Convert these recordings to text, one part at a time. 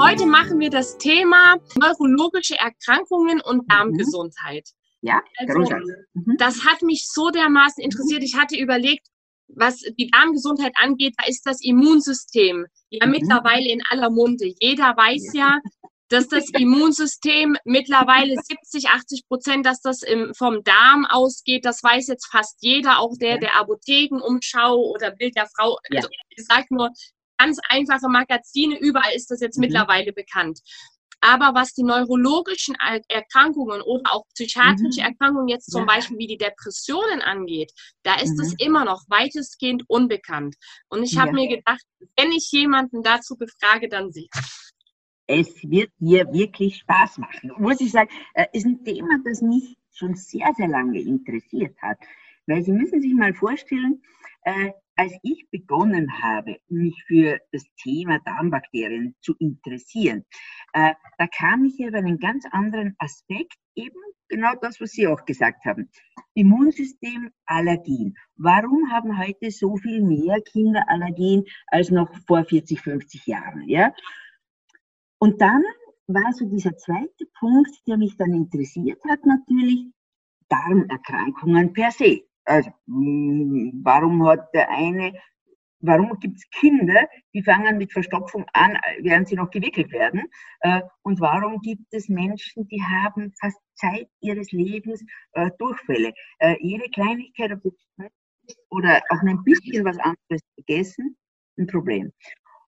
Heute machen wir das Thema neurologische Erkrankungen und mhm. Darmgesundheit. Ja, also, mhm. das hat mich so dermaßen interessiert. Ich hatte überlegt, was die Darmgesundheit angeht, da ist das Immunsystem ja mhm. mittlerweile in aller Munde. Jeder weiß ja, dass das Immunsystem mittlerweile 70, 80 Prozent, dass das im, vom Darm ausgeht. Das weiß jetzt fast jeder, auch der der Apothekenumschau oder Bild der Frau. Also ich sage nur, ganz einfache Magazine, überall ist das jetzt mhm. mittlerweile bekannt. Aber was die neurologischen Erkrankungen oder auch psychiatrische mhm. Erkrankungen jetzt zum ja. Beispiel wie die Depressionen angeht, da ist mhm. es immer noch weitestgehend unbekannt. Und ich habe ja. mir gedacht, wenn ich jemanden dazu befrage, dann sie. Es wird dir wirklich Spaß machen. Muss ich sagen, äh, ist ein Thema, das mich schon sehr, sehr lange interessiert hat. Weil Sie müssen sich mal vorstellen, äh, als ich begonnen habe, mich für das Thema Darmbakterien zu interessieren, äh, da kam ich über einen ganz anderen Aspekt, eben genau das, was Sie auch gesagt haben. Immunsystem, Allergien. Warum haben heute so viel mehr Kinder Allergien als noch vor 40, 50 Jahren? Ja? Und dann war so dieser zweite Punkt, der mich dann interessiert hat, natürlich Darmerkrankungen per se. Also, hm, warum hat der eine, warum gibt es Kinder, die fangen mit Verstopfung an, während sie noch gewickelt werden? Äh, und warum gibt es Menschen, die haben fast Zeit ihres Lebens äh, Durchfälle? Äh, jede Kleinigkeit oder auch ein bisschen was anderes gegessen, ein Problem.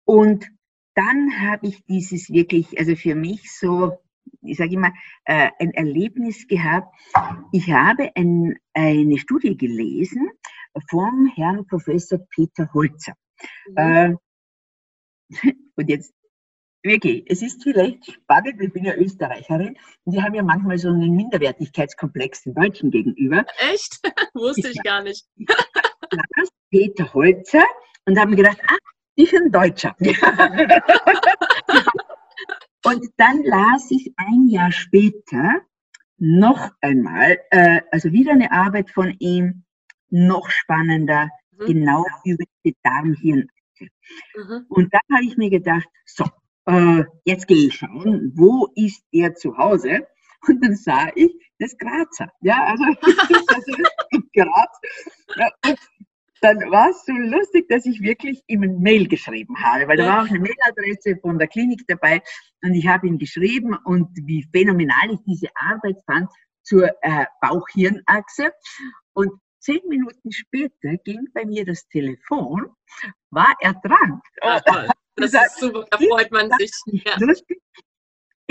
Und dann habe ich dieses wirklich, also für mich so ich sage immer, äh, ein Erlebnis gehabt. Ich habe ein, eine Studie gelesen vom Herrn Professor Peter Holzer. Mhm. Äh, und jetzt wirklich, es ist vielleicht spannend, ich bin ja Österreicherin und die haben ja manchmal so einen Minderwertigkeitskomplex den Deutschen gegenüber. Echt? Wusste ich, ich gar nicht. Peter Holzer und haben gedacht, ah, ich bin Deutscher. Und dann las ich ein Jahr später noch einmal, äh, also wieder eine Arbeit von ihm, noch spannender, mhm. genau über die Darmhirnachse. Mhm. Und dann habe ich mir gedacht, so, äh, jetzt gehe ich schauen, wo ist er zu Hause? Und dann sah ich das Grazer. Ja, also, also dann war es so lustig, dass ich wirklich ihm ein Mail geschrieben habe, weil da war auch eine Mailadresse von der Klinik dabei und ich habe ihm geschrieben und wie phänomenal ich diese Arbeit fand zur äh, Bauchhirnachse. Und zehn Minuten später ging bei mir das Telefon, war er dran. Ah, das ist super, da freut man sich. Ja. Lustig,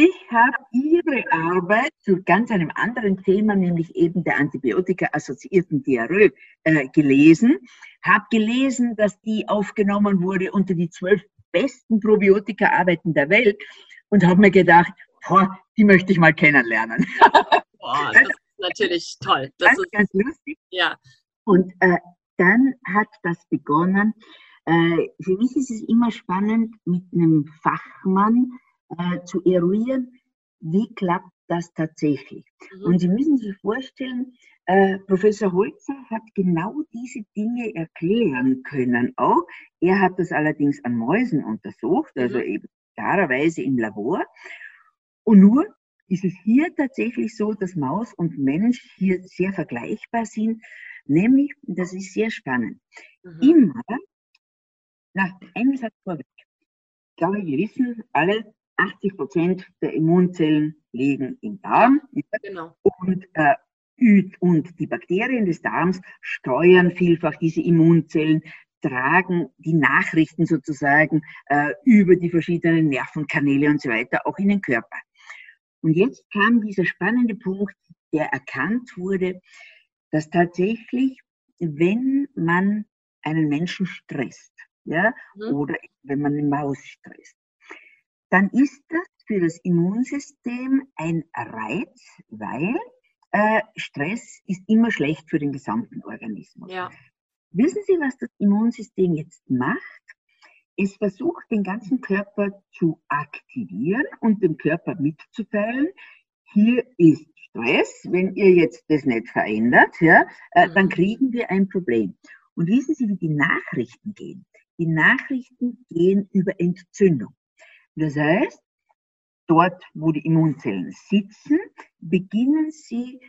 ich habe Ihre Arbeit zu ganz einem anderen Thema, nämlich eben der Antibiotika-assoziierten Diarrhoe, äh, gelesen. Habe gelesen, dass die aufgenommen wurde unter die zwölf besten Probiotika-Arbeiten der Welt und habe mir gedacht, boah, die möchte ich mal kennenlernen. Boah, das ist natürlich toll. Das ganz, ist ganz lustig. Ja. Und äh, dann hat das begonnen. Äh, für mich ist es immer spannend, mit einem Fachmann äh, zu eruieren, wie klappt das tatsächlich. Mhm. Und Sie müssen sich vorstellen, äh, Professor Holzer hat genau diese Dinge erklären können auch. Er hat das allerdings an Mäusen untersucht, also mhm. eben klarerweise im Labor. Und nur ist es hier tatsächlich so, dass Maus und Mensch hier sehr vergleichbar sind, nämlich, das ist sehr spannend, mhm. immer, na, einen Satz vorweg. Ich glaube, wir wissen alle, 80 Prozent der Immunzellen liegen im Darm. Genau. Und, äh, und die Bakterien des Darms steuern vielfach diese Immunzellen, tragen die Nachrichten sozusagen äh, über die verschiedenen Nervenkanäle und so weiter auch in den Körper. Und jetzt kam dieser spannende Punkt, der erkannt wurde, dass tatsächlich, wenn man einen Menschen stresst, ja, mhm. oder wenn man eine Maus stresst, dann ist das für das Immunsystem ein Reiz, weil äh, Stress ist immer schlecht für den gesamten Organismus. Ja. Wissen Sie, was das Immunsystem jetzt macht? Es versucht, den ganzen Körper zu aktivieren und dem Körper mitzuteilen, hier ist Stress, wenn ihr jetzt das nicht verändert, ja, äh, dann mhm. kriegen wir ein Problem. Und wissen Sie, wie die Nachrichten gehen? die Nachrichten gehen über Entzündung. Das heißt, dort, wo die Immunzellen sitzen, beginnen sie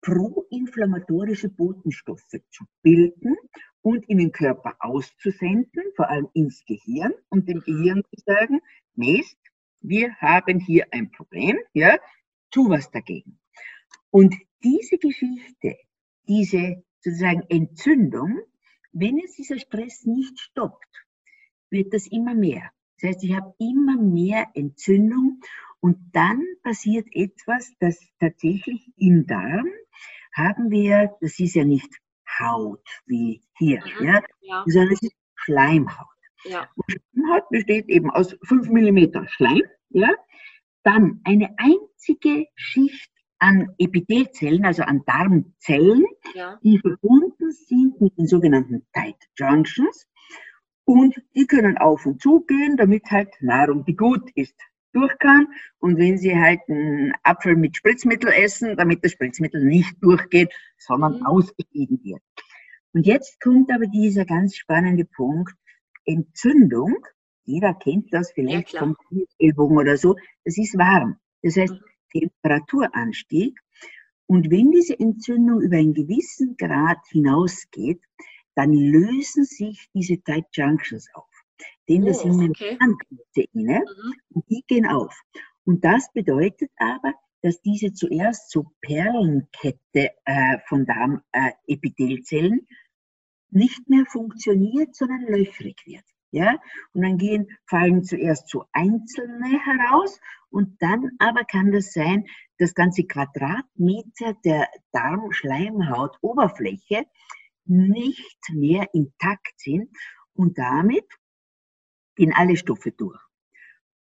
proinflammatorische Botenstoffe zu bilden und in den Körper auszusenden, vor allem ins Gehirn und dem Gehirn zu sagen, Mist, wir haben hier ein Problem, ja, tu was dagegen. Und diese Geschichte, diese sozusagen Entzündung, wenn es dieser Stress nicht stoppt, wird das immer mehr. Das heißt, ich habe immer mehr Entzündung und dann passiert etwas, das tatsächlich im Darm haben wir, das ist ja nicht Haut wie hier, mhm, ja, ja, sondern es ist Schleimhaut. Ja. Und Schleimhaut besteht eben aus 5 mm Schleim, ja, dann eine einzige Schicht an Epithelzellen, also an Darmzellen, ja. die verbunden sind mit den sogenannten Tight Junctions. Und die können auf und zu gehen, damit halt Nahrung, die gut ist, durch kann. Und wenn Sie halt einen Apfel mit Spritzmittel essen, damit das Spritzmittel nicht durchgeht, sondern mhm. ausgeschieden wird. Und jetzt kommt aber dieser ganz spannende Punkt, Entzündung. Jeder kennt das vielleicht ja, vom Ellbogen oder so. Das ist warm. Das heißt, mhm. Temperaturanstieg. Und wenn diese Entzündung über einen gewissen Grad hinausgeht, dann lösen sich diese Tight Junctions auf. Denn das oh, sind okay. Membranproteine mhm. und die gehen auf. Und das bedeutet aber, dass diese zuerst so Perlenkette äh, von Darmepithelzellen äh, nicht mehr funktioniert, sondern löchrig wird. Ja? Und dann gehen, fallen zuerst so einzelne heraus und dann aber kann das sein, das ganze Quadratmeter der Darmschleimhautoberfläche nicht mehr intakt sind und damit gehen alle Stoffe durch.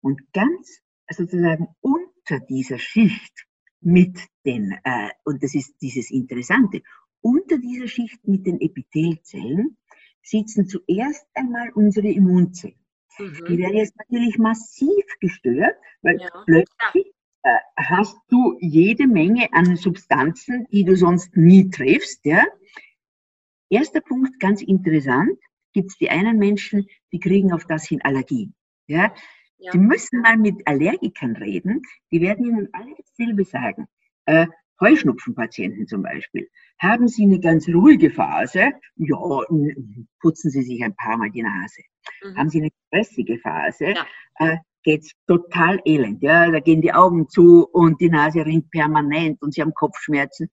Und ganz sozusagen unter dieser Schicht mit den, äh, und das ist dieses Interessante, unter dieser Schicht mit den Epithelzellen sitzen zuerst einmal unsere Immunzellen. Mhm. Die werden jetzt natürlich massiv gestört, weil ja. plötzlich äh, hast du jede Menge an Substanzen, die du sonst nie triffst. Ja? Erster Punkt, ganz interessant, gibt es die einen Menschen, die kriegen auf das hin Allergie. Ja? ja? Die müssen mal mit Allergikern reden, die werden ihnen alle dasselbe sagen. Äh, Heuschnupfenpatienten zum Beispiel. Haben Sie eine ganz ruhige Phase? Ja, putzen Sie sich ein paar Mal die Nase. Mhm. Haben Sie eine stressige Phase? Ja. Äh, geht's total elend. Ja, da gehen die Augen zu und die Nase rinnt permanent und Sie haben Kopfschmerzen.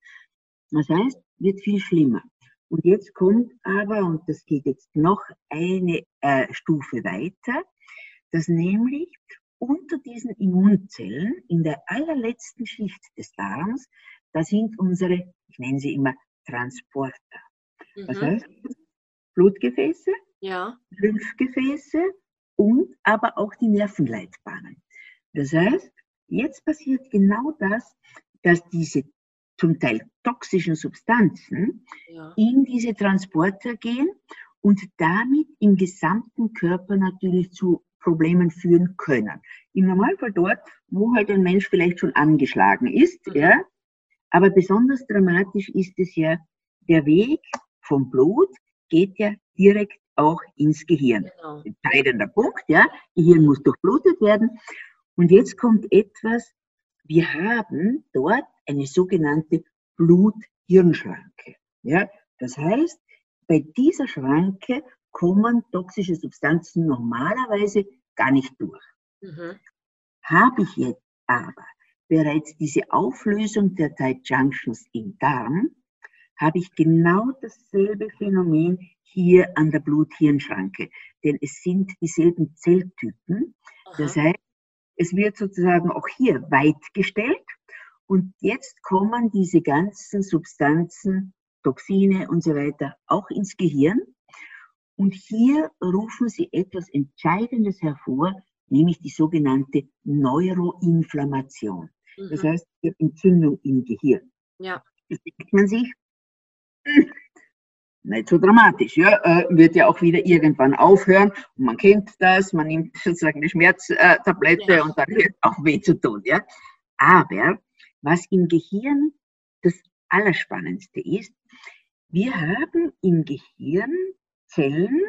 Das heißt, wird viel schlimmer. Und jetzt kommt aber, und das geht jetzt noch eine äh, Stufe weiter, dass nämlich unter diesen Immunzellen in der allerletzten Schicht des Darms da sind unsere, ich nenne sie immer Transporter. Mhm. Das heißt, Blutgefäße, ja. Lymphgefäße und aber auch die Nervenleitbahnen. Das heißt, jetzt passiert genau das, dass diese zum Teil toxischen Substanzen ja. in diese Transporter gehen und damit im gesamten Körper natürlich zu Problemen führen können. Im Normalfall dort, wo halt ein Mensch vielleicht schon angeschlagen ist, mhm. ja, aber besonders dramatisch ist es ja, der Weg vom Blut geht ja direkt auch ins Gehirn. Genau. Entscheidender Punkt, ja. Gehirn muss durchblutet werden. Und jetzt kommt etwas, wir haben dort eine sogenannte Blut-Hirn-Schranke. Ja. Das heißt, bei dieser Schranke kommen toxische Substanzen normalerweise gar nicht durch. Mhm. Habe ich jetzt aber bereits diese Auflösung der Tight Junctions im Darm, habe ich genau dasselbe Phänomen hier an der Blut-Hirn-Schranke. Denn es sind dieselben Zelltypen. Aha. Das heißt, es wird sozusagen auch hier weit gestellt. Und jetzt kommen diese ganzen Substanzen, Toxine und so weiter auch ins Gehirn. Und hier rufen sie etwas Entscheidendes hervor, nämlich die sogenannte Neuroinflammation. Mhm. Das heißt, Entzündung im Gehirn. Ja. Das denkt man sich, nicht so dramatisch, ja, äh, wird ja auch wieder irgendwann aufhören. Und man kennt das, man nimmt sozusagen eine Schmerztablette ja. und dann hört auch weh zu tun, ja. Aber was im Gehirn das Allerspannendste ist, wir haben im Gehirn Zellen,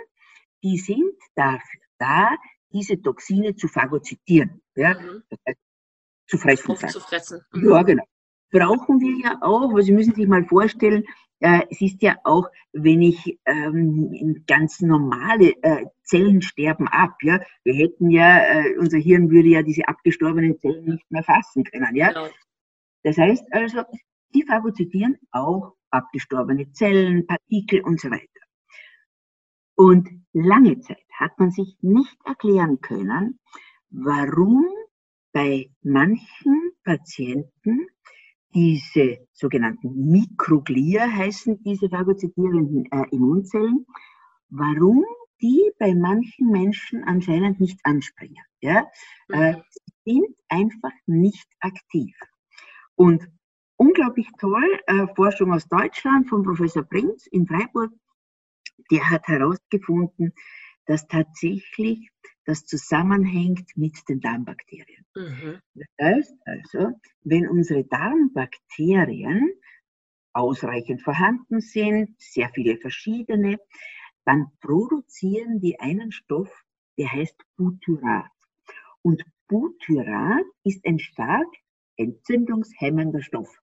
die sind dafür da, diese Toxine zu phagozytieren, ja, mhm. das heißt, zu fressen. Zu fressen. Mhm. Ja, genau. Brauchen wir ja auch, weil Sie müssen sich mal vorstellen, äh, es ist ja auch, wenn ich ähm, ganz normale äh, Zellen sterben ab, ja, wir hätten ja, äh, unser Hirn würde ja diese abgestorbenen Zellen nicht mehr fassen können, ja. Genau. Das heißt also, die phagozytieren auch abgestorbene Zellen, Partikel und so weiter. Und lange Zeit hat man sich nicht erklären können, warum bei manchen Patienten diese sogenannten Mikroglia heißen diese phagozytierenden äh, Immunzellen, warum die bei manchen Menschen anscheinend nicht anspringen. Ja? Äh, mhm. sie sind einfach nicht aktiv. Und unglaublich toll, äh, Forschung aus Deutschland von Professor Prinz in Freiburg, der hat herausgefunden, dass tatsächlich das zusammenhängt mit den Darmbakterien. Mhm. Das heißt also, wenn unsere Darmbakterien ausreichend vorhanden sind, sehr viele verschiedene, dann produzieren die einen Stoff, der heißt Butyrat. Und Butyrat ist ein stark entzündungshemmender Stoff.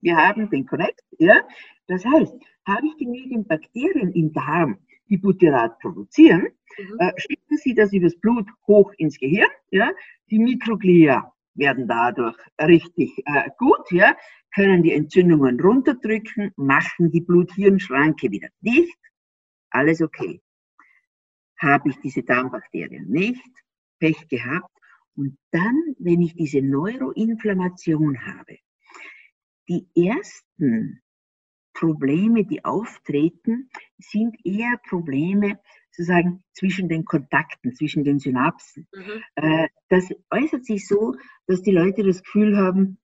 Wir haben den korrekt, ja. Das heißt, habe ich genügend Bakterien im Darm, die Butyrat produzieren, mhm. äh, schicken sie das übers Blut hoch ins Gehirn, ja. Die Mikroglia werden dadurch richtig äh, gut, ja, können die Entzündungen runterdrücken, machen die Blut-Hirn-Schranke wieder dicht, alles okay. Habe ich diese Darmbakterien nicht, Pech gehabt, und dann, wenn ich diese Neuroinflammation habe, die ersten Probleme, die auftreten, sind eher Probleme sozusagen zwischen den Kontakten, zwischen den Synapsen. Mhm. Äh, das äußert sich so, dass die Leute das Gefühl haben,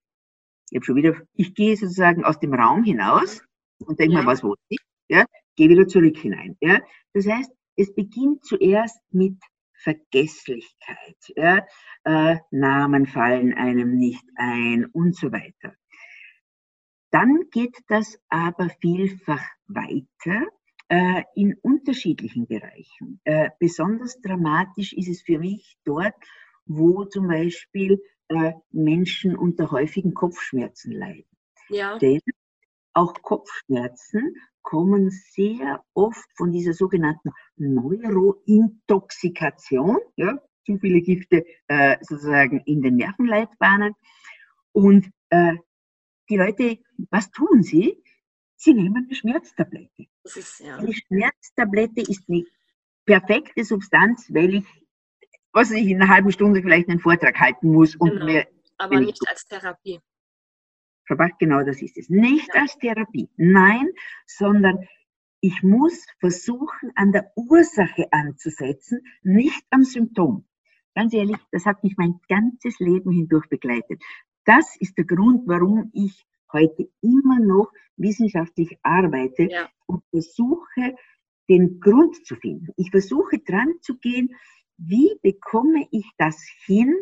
ich habe schon wieder, ich gehe sozusagen aus dem Raum hinaus und denke ja. mal, was wollte ich? Ja, gehe wieder zurück hinein. Ja, das heißt, es beginnt zuerst mit Vergesslichkeit. Ja, äh, Namen fallen einem nicht ein und so weiter. Dann geht das aber vielfach weiter äh, in unterschiedlichen Bereichen. Äh, besonders dramatisch ist es für mich dort, wo zum Beispiel äh, Menschen unter häufigen Kopfschmerzen leiden. Ja. Denn auch Kopfschmerzen kommen sehr oft von dieser sogenannten Neurointoxikation, ja, zu viele Gifte äh, sozusagen in den Nervenleitbahnen. Und äh, die Leute, was tun sie? Sie nehmen eine Schmerztablette. Ist, ja. Eine Schmerztablette ist eine perfekte Substanz, weil ich, was ich in einer halben Stunde vielleicht einen Vortrag halten muss. Und genau. mir, Aber nicht als Therapie. Verbracht, genau das ist es. Nicht ja. als Therapie, nein, sondern ich muss versuchen, an der Ursache anzusetzen, nicht am Symptom. Ganz ehrlich, das hat mich mein ganzes Leben hindurch begleitet. Das ist der Grund, warum ich heute immer noch wissenschaftlich arbeite ja. und versuche, den Grund zu finden. Ich versuche dran zu gehen, wie bekomme ich das hin,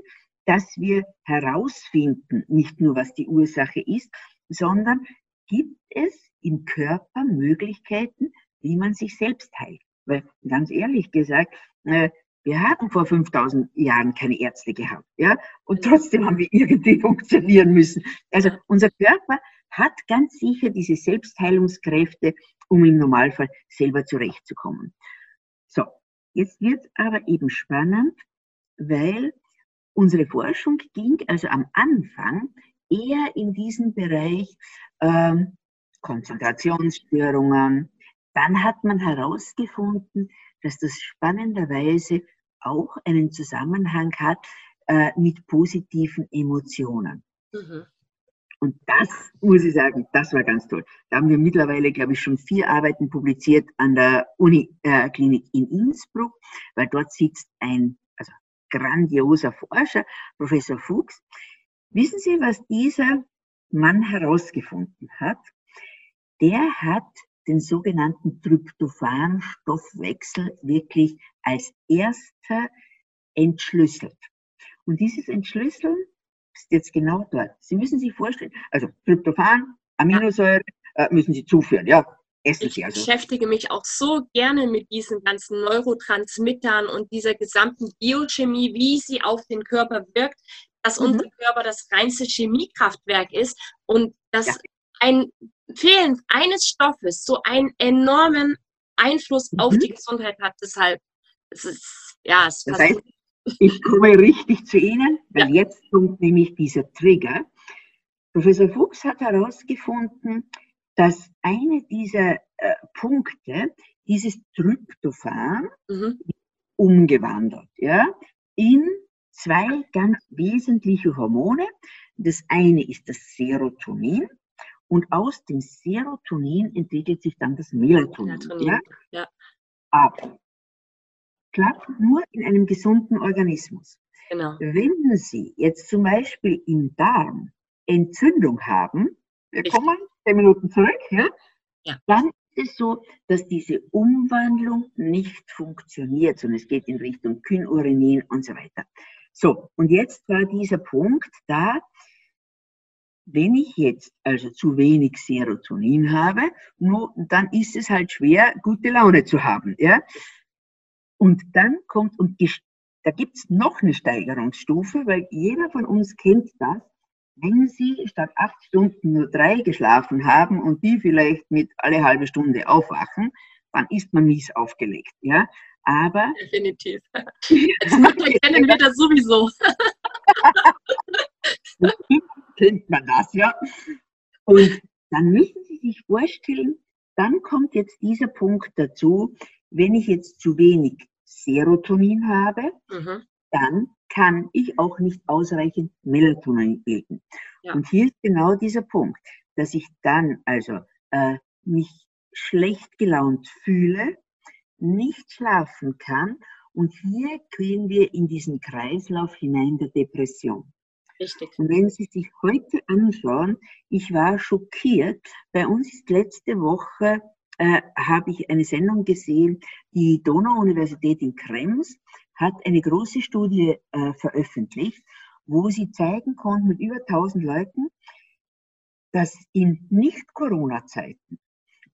dass wir herausfinden, nicht nur was die Ursache ist, sondern gibt es im Körper Möglichkeiten, wie man sich selbst heilt. Weil ganz ehrlich gesagt, äh, wir haben vor 5000 Jahren keine Ärzte gehabt, ja, und trotzdem haben wir irgendwie funktionieren müssen. Also unser Körper hat ganz sicher diese Selbstheilungskräfte, um im Normalfall selber zurechtzukommen. So, jetzt wird aber eben spannend, weil unsere Forschung ging also am Anfang eher in diesen Bereich ähm, Konzentrationsstörungen. Dann hat man herausgefunden, dass das spannenderweise auch einen Zusammenhang hat äh, mit positiven Emotionen. Mhm. Und das muss ich sagen, das war ganz toll. Da haben wir mittlerweile, glaube ich, schon vier Arbeiten publiziert an der Uniklinik äh, in Innsbruck, weil dort sitzt ein also grandioser Forscher, Professor Fuchs. Wissen Sie, was dieser Mann herausgefunden hat? Der hat den sogenannten Tryptophan-Stoffwechsel wirklich als erster entschlüsselt. Und dieses Entschlüsseln ist jetzt genau dort. Sie müssen sich vorstellen, also Tryptophan, Aminosäure äh, müssen Sie zuführen, ja. Essen ich also. beschäftige mich auch so gerne mit diesen ganzen Neurotransmittern und dieser gesamten Biochemie, wie sie auf den Körper wirkt, dass mhm. unser Körper das reinste Chemiekraftwerk ist und dass ja. ein Fehlen eines Stoffes so einen enormen Einfluss mhm. auf die Gesundheit hat. Deshalb, es ist, ja, es das heißt, ich komme richtig zu Ihnen, weil ja. jetzt kommt nämlich dieser Trigger. Professor Fuchs hat herausgefunden, dass eine dieser äh, Punkte, dieses Tryptophan, mhm. umgewandelt, ja, in zwei ganz wesentliche Hormone. Das eine ist das Serotonin und aus dem Serotonin entwickelt sich dann das Melatonin. Melatonin. Ja? ja. Aber klappt nur in einem gesunden Organismus. Genau. Wenn Sie jetzt zum Beispiel im Darm Entzündung haben, wir kommen zehn Minuten zurück, ja? ja. dann ist es so, dass diese Umwandlung nicht funktioniert, sondern es geht in Richtung Kynurinin und so weiter. So, und jetzt war dieser Punkt da, wenn ich jetzt also zu wenig Serotonin habe, nur, dann ist es halt schwer, gute Laune zu haben. Ja? Und dann kommt, und da gibt es noch eine Steigerungsstufe, weil jeder von uns kennt das, wenn Sie statt acht Stunden nur drei geschlafen haben und die vielleicht mit alle halbe Stunde aufwachen, dann ist man mies aufgelegt. Ja? Aber. Definitiv. Als Mutter kennen wir das sowieso. kennt man das, ja. Und dann müssen Sie sich vorstellen, dann kommt jetzt dieser Punkt dazu, wenn ich jetzt zu wenig Serotonin habe, mhm. dann kann ich auch nicht ausreichend Melatonin bilden. Ja. Und hier ist genau dieser Punkt, dass ich dann also äh, mich schlecht gelaunt fühle, nicht schlafen kann und hier gehen wir in diesen Kreislauf hinein der Depression. Richtig. Und wenn Sie sich heute anschauen, ich war schockiert. Bei uns ist letzte Woche äh, habe ich eine Sendung gesehen, die Donau-Universität in Krems hat eine große Studie äh, veröffentlicht, wo sie zeigen konnten mit über 1000 Leuten, dass in Nicht-Corona-Zeiten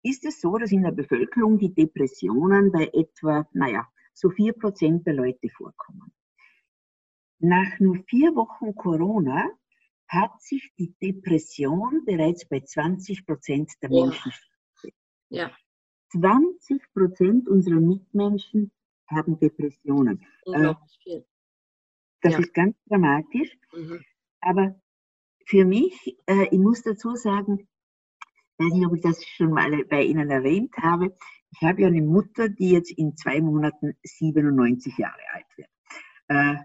ist es so, dass in der Bevölkerung die Depressionen bei etwa, naja, so vier Prozent der Leute vorkommen. Nach nur vier Wochen Corona hat sich die Depression bereits bei 20 Prozent der Menschen. Ja. 20 Prozent unserer Mitmenschen haben Depressionen. Äh, das ja. ist ganz dramatisch. Mhm. Aber für mich, äh, ich muss dazu sagen, ich weiß nicht, ob ich das schon mal bei Ihnen erwähnt habe, ich habe ja eine Mutter, die jetzt in zwei Monaten 97 Jahre alt wird. Äh,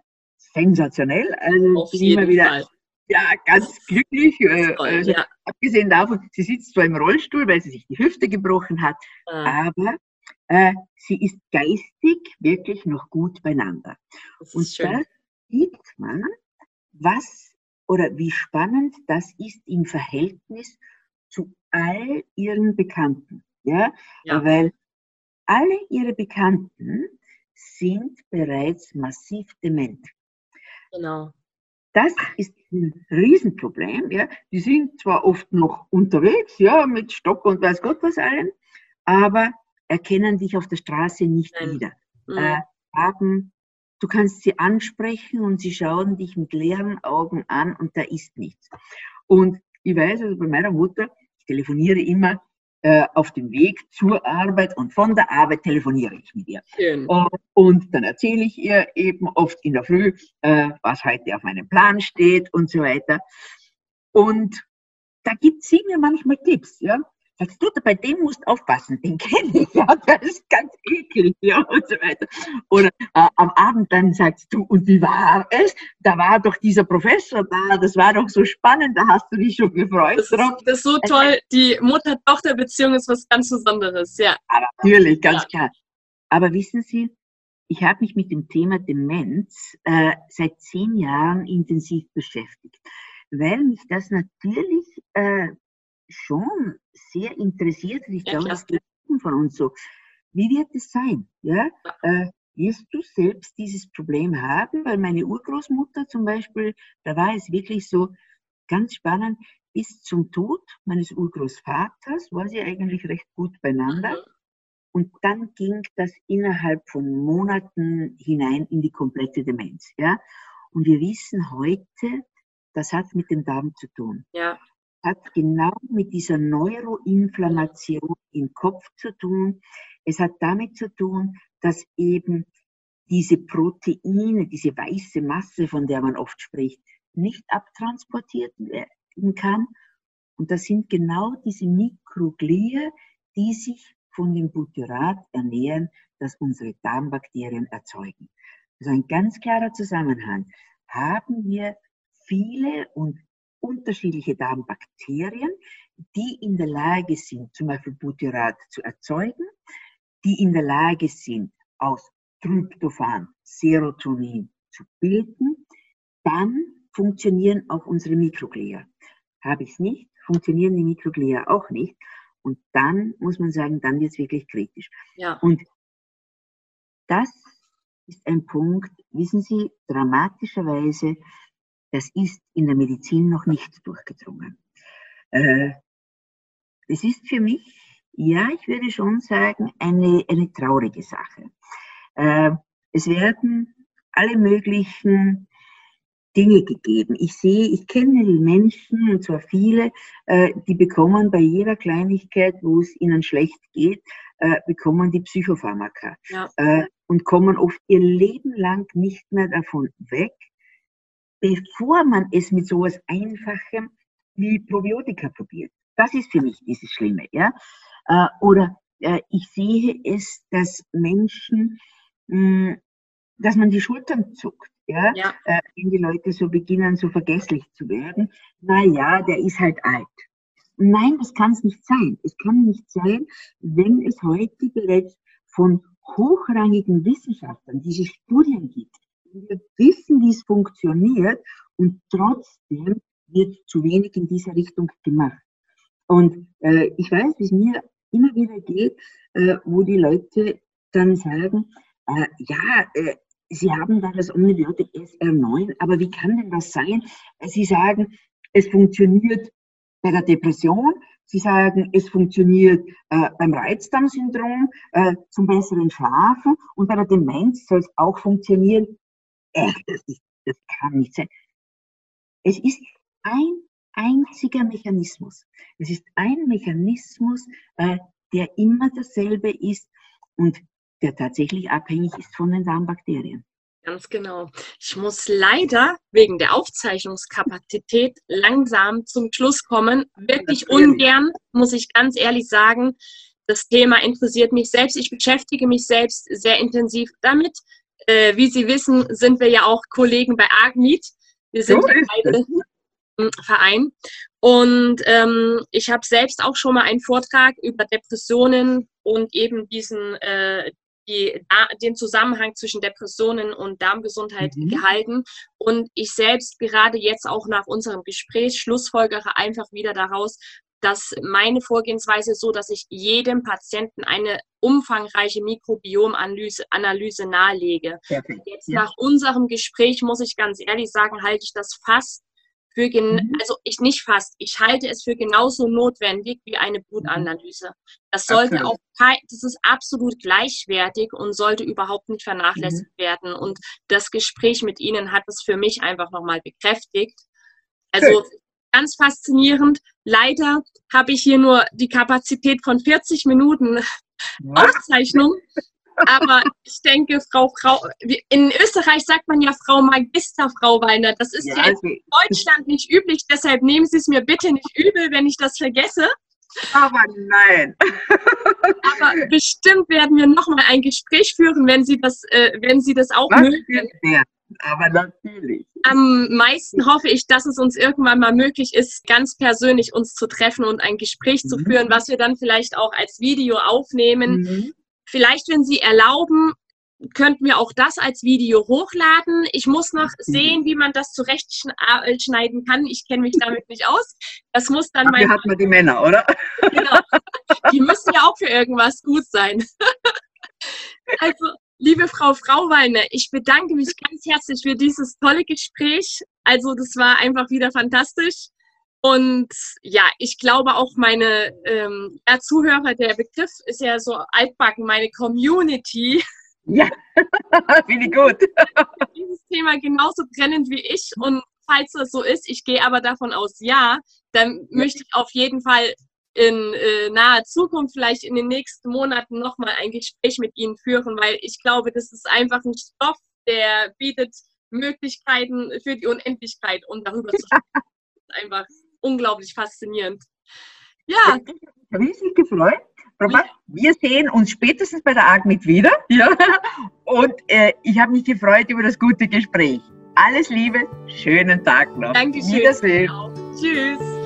sensationell. Also Auf immer wieder Fall. ja, ganz glücklich. Äh, toll, also, ja. Abgesehen davon, sie sitzt zwar im Rollstuhl, weil sie sich die Hüfte gebrochen hat, ah. aber äh, sie ist geistig wirklich noch gut beieinander. Und schön. da sieht man, was oder wie spannend das ist im Verhältnis zu all ihren Bekannten. Ja? ja. Weil alle ihre Bekannten sind bereits massiv dement. Genau. Das ist ein Riesenproblem. Ja. Die sind zwar oft noch unterwegs, ja, mit Stock und weiß Gott was allen, aber erkennen dich auf der Straße nicht Nein. wieder. Mhm. Äh, haben, du kannst sie ansprechen und sie schauen dich mit leeren Augen an und da ist nichts. Und ich weiß also bei meiner Mutter, ich telefoniere immer auf dem Weg zur Arbeit und von der Arbeit telefoniere ich mit ihr. Schön. Und, und dann erzähle ich ihr eben oft in der Früh, äh, was heute auf meinem Plan steht und so weiter. Und da gibt sie mir manchmal Tipps, ja. Sagst du, bei dem musst du aufpassen, den kenne ich, ja, der ist ganz eklig, ja, und so weiter. Oder äh, am Abend dann sagst du, und wie war es? Da war doch dieser Professor da, das war doch so spannend, da hast du dich schon gefreut das drauf. Ist, das ist so also toll, die Mutter-Tochter-Beziehung ist was ganz Besonderes, ja. Aber natürlich, ganz ja. klar. Aber wissen Sie, ich habe mich mit dem Thema Demenz äh, seit zehn Jahren intensiv beschäftigt, weil mich das natürlich äh, schon sehr interessiert. Ich ja, glaube, das geht von uns so. Wie wird es sein? Ja? Äh, wirst du selbst dieses Problem haben? Weil meine Urgroßmutter zum Beispiel, da war es wirklich so ganz spannend, bis zum Tod meines Urgroßvaters war sie eigentlich recht gut beieinander. Mhm. Und dann ging das innerhalb von Monaten hinein in die komplette Demenz. Ja? Und wir wissen heute, das hat mit dem Darm zu tun. Ja. Hat genau mit dieser Neuroinflammation im Kopf zu tun. Es hat damit zu tun, dass eben diese Proteine, diese weiße Masse, von der man oft spricht, nicht abtransportiert werden kann. Und das sind genau diese Mikroglia, die sich von dem Butyrat ernähren, das unsere Darmbakterien erzeugen. Also ein ganz klarer Zusammenhang. Haben wir viele und unterschiedliche Darmbakterien, die in der Lage sind, zum Beispiel Butyrat zu erzeugen, die in der Lage sind, aus Tryptophan Serotonin zu bilden, dann funktionieren auch unsere Mikroglia. Habe ich es nicht, funktionieren die Mikroglia auch nicht. Und dann muss man sagen, dann wird es wirklich kritisch. Ja. Und das ist ein Punkt, wissen Sie, dramatischerweise, das ist in der Medizin noch nicht durchgedrungen. Äh, es ist für mich, ja, ich würde schon sagen, eine, eine traurige Sache. Äh, es werden alle möglichen Dinge gegeben. Ich sehe, ich kenne die Menschen, und zwar viele, äh, die bekommen bei jeder Kleinigkeit, wo es ihnen schlecht geht, äh, bekommen die Psychopharmaka ja. äh, und kommen oft ihr Leben lang nicht mehr davon weg, bevor man es mit sowas Einfachem wie Probiotika probiert. Das ist für mich dieses Schlimme. Ja? Äh, oder äh, ich sehe es, dass Menschen, mh, hm, dass man die Schultern zuckt ja, ja. Äh, wenn die Leute so beginnen, so vergesslich zu werden, na ja, der ist halt alt. Nein, das kann es nicht sein. Es kann nicht sein, wenn es heute bereits von hochrangigen Wissenschaftlern diese Studien gibt. Wir wissen, wie es funktioniert und trotzdem wird zu wenig in dieser Richtung gemacht. Und äh, ich weiß, wie es mir immer wieder geht, äh, wo die Leute dann sagen, äh, ja, äh, Sie haben da das Omnibiotik SR9, aber wie kann denn das sein? Sie sagen, es funktioniert bei der Depression, Sie sagen, es funktioniert äh, beim Reizdarmsyndrom, äh, zum besseren Schlafen und bei der Demenz soll es auch funktionieren. Echt, das, kann nicht sein. Es ist ein einziger Mechanismus. Es ist ein Mechanismus, äh, der immer dasselbe ist und der tatsächlich abhängig ist von den Darmbakterien. Ganz genau. Ich muss leider wegen der Aufzeichnungskapazität langsam zum Schluss kommen. Wirklich ungern, muss ich ganz ehrlich sagen. Das Thema interessiert mich selbst. Ich beschäftige mich selbst sehr intensiv damit. Äh, wie Sie wissen, sind wir ja auch Kollegen bei AgMeet. Wir sind so beide im Verein. Und ähm, ich habe selbst auch schon mal einen Vortrag über Depressionen und eben diesen, äh, die, den Zusammenhang zwischen Depressionen und Darmgesundheit mhm. gehalten. Und ich selbst gerade jetzt auch nach unserem Gespräch schlussfolgere einfach wieder daraus, dass meine Vorgehensweise so, dass ich jedem Patienten eine umfangreiche Mikrobiomanalyse Analyse nahelege. Perfekt. Jetzt ja. nach unserem Gespräch muss ich ganz ehrlich sagen, halte ich das fast für gen mhm. also ich nicht fast, ich halte es für genauso notwendig wie eine. Blutanalyse. Das sollte absolut. auch das ist absolut gleichwertig und sollte überhaupt nicht vernachlässigt mhm. werden. Und das Gespräch mit Ihnen hat es für mich einfach nochmal bekräftigt. Also. Ganz faszinierend. Leider habe ich hier nur die Kapazität von 40 Minuten Aufzeichnung. Aber ich denke, Frau, Frau, in Österreich sagt man ja Frau Magister, Frau Weiner. Das ist ja, ja in Deutschland nicht üblich. Deshalb nehmen Sie es mir bitte nicht übel, wenn ich das vergesse. Aber nein. Aber bestimmt werden wir nochmal ein Gespräch führen, wenn Sie das, äh, wenn Sie das auch mögen. Ja, aber natürlich. Am meisten hoffe ich, dass es uns irgendwann mal möglich ist, ganz persönlich uns zu treffen und ein Gespräch mhm. zu führen, was wir dann vielleicht auch als Video aufnehmen. Mhm Vielleicht, wenn Sie erlauben, könnten wir auch das als Video hochladen. Ich muss noch mhm. sehen, wie man das zurechtschneiden kann. Ich kenne mich damit nicht aus. Das muss dann mein. hat man die Männer, oder? Genau. Die müssen ja auch für irgendwas gut sein. Also, liebe Frau Frauweine, ich bedanke mich ganz herzlich für dieses tolle Gespräch. Also, das war einfach wieder fantastisch. Und ja, ich glaube auch meine ähm, ja, Zuhörer, der Begriff ist ja so altbacken, meine Community. Ja, finde ich gut. Dieses Thema genauso brennend wie ich. Und falls das so ist, ich gehe aber davon aus, ja, dann möchte ich auf jeden Fall in äh, naher Zukunft, vielleicht in den nächsten Monaten nochmal ein Gespräch mit Ihnen führen, weil ich glaube, das ist einfach ein Stoff, der bietet Möglichkeiten für die Unendlichkeit und darüber zu sprechen. ist einfach unglaublich faszinierend. Ja. Ich habe mich gefreut. Robert, wir sehen uns spätestens bei der AGMIT wieder. Ja. Und äh, ich habe mich gefreut über das gute Gespräch. Alles Liebe, schönen Tag noch. Dankeschön. Wiedersehen. Tschüss.